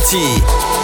Party.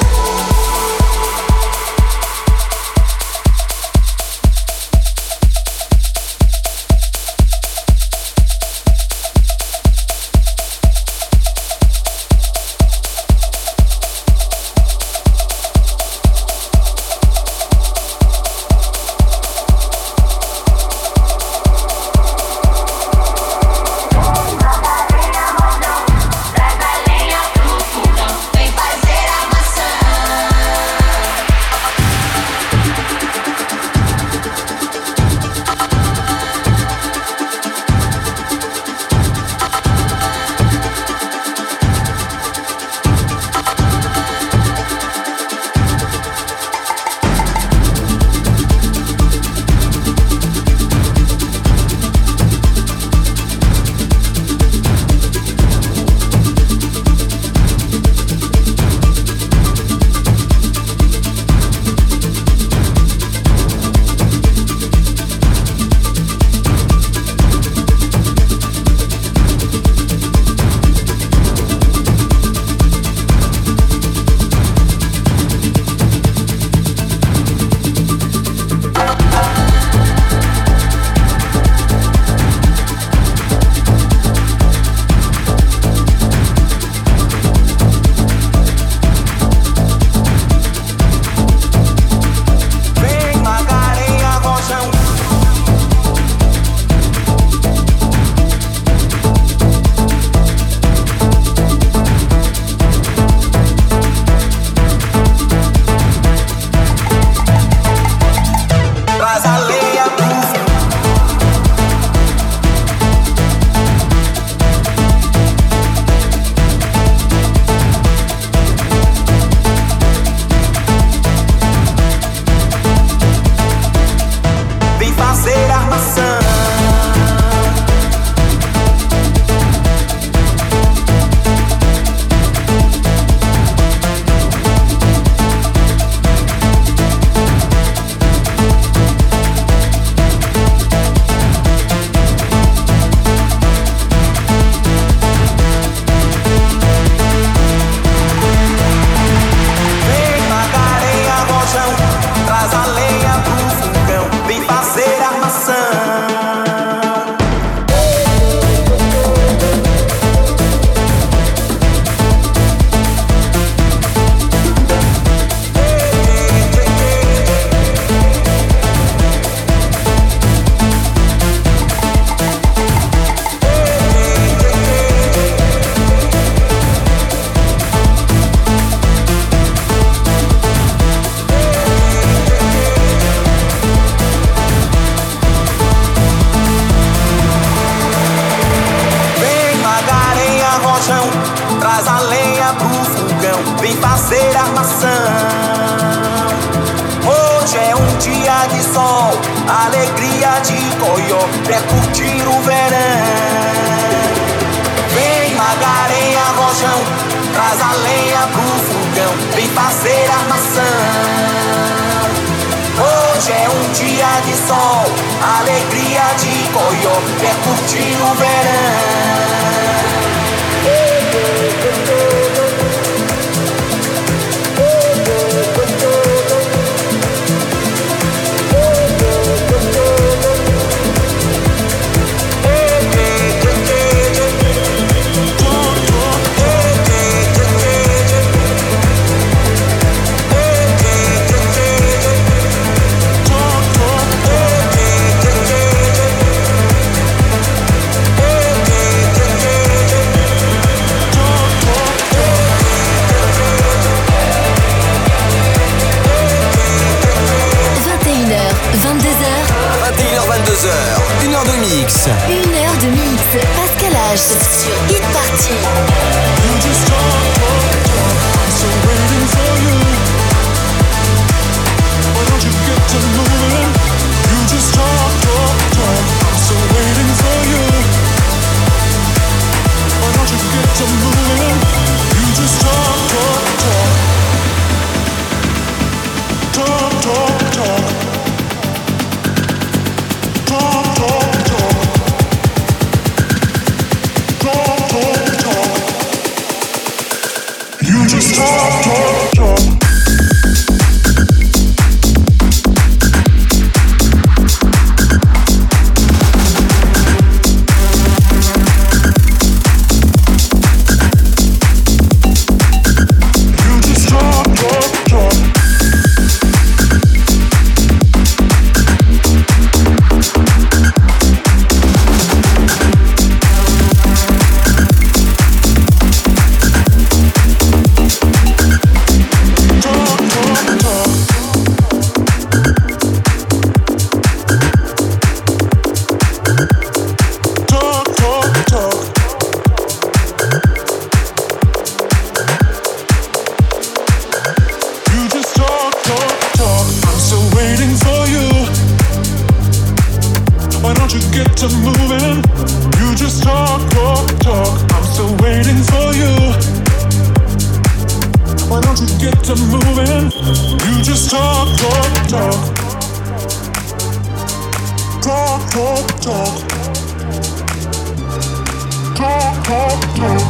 get to moving. You just talk, talk, talk. I'm still waiting for you. Why don't you get to moving? You just talk, talk, talk. Talk, talk, talk. Talk, talk, talk.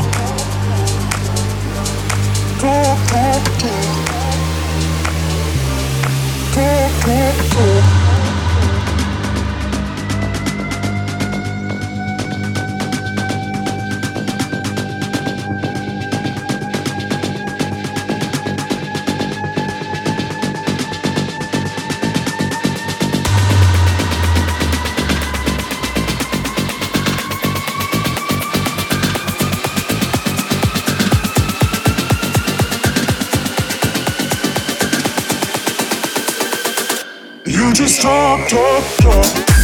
Talk, talk, talk. Talk, talk, talk. talk, talk, talk. talk, talk.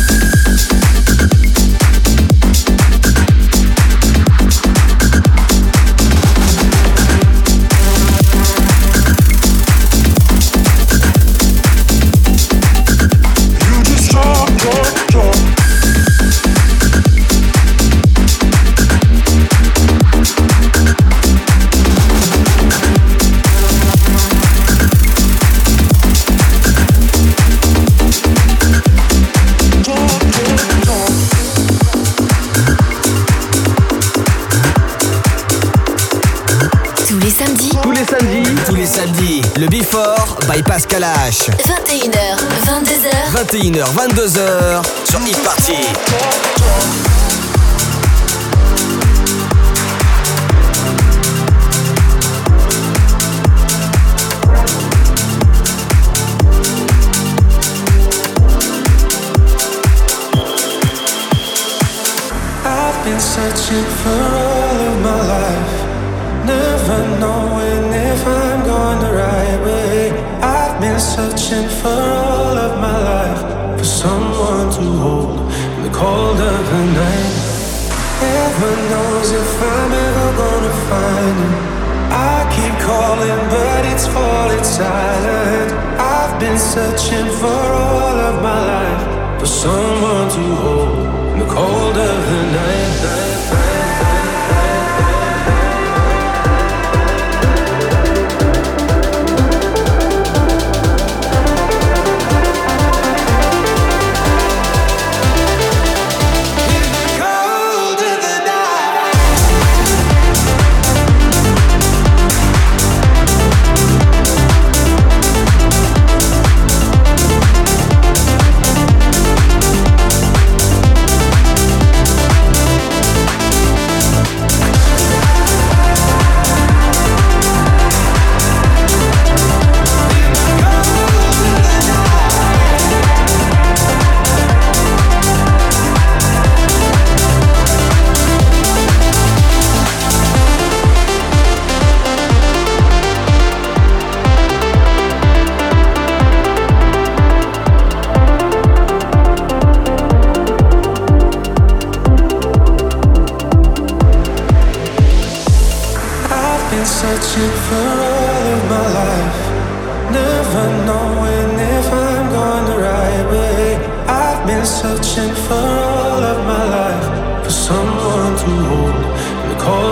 21h, 22h sur Hit Party. Silent. I've been searching for all of my life for someone to hold in the cold of the night. searching for all of my life for someone to hold. The cold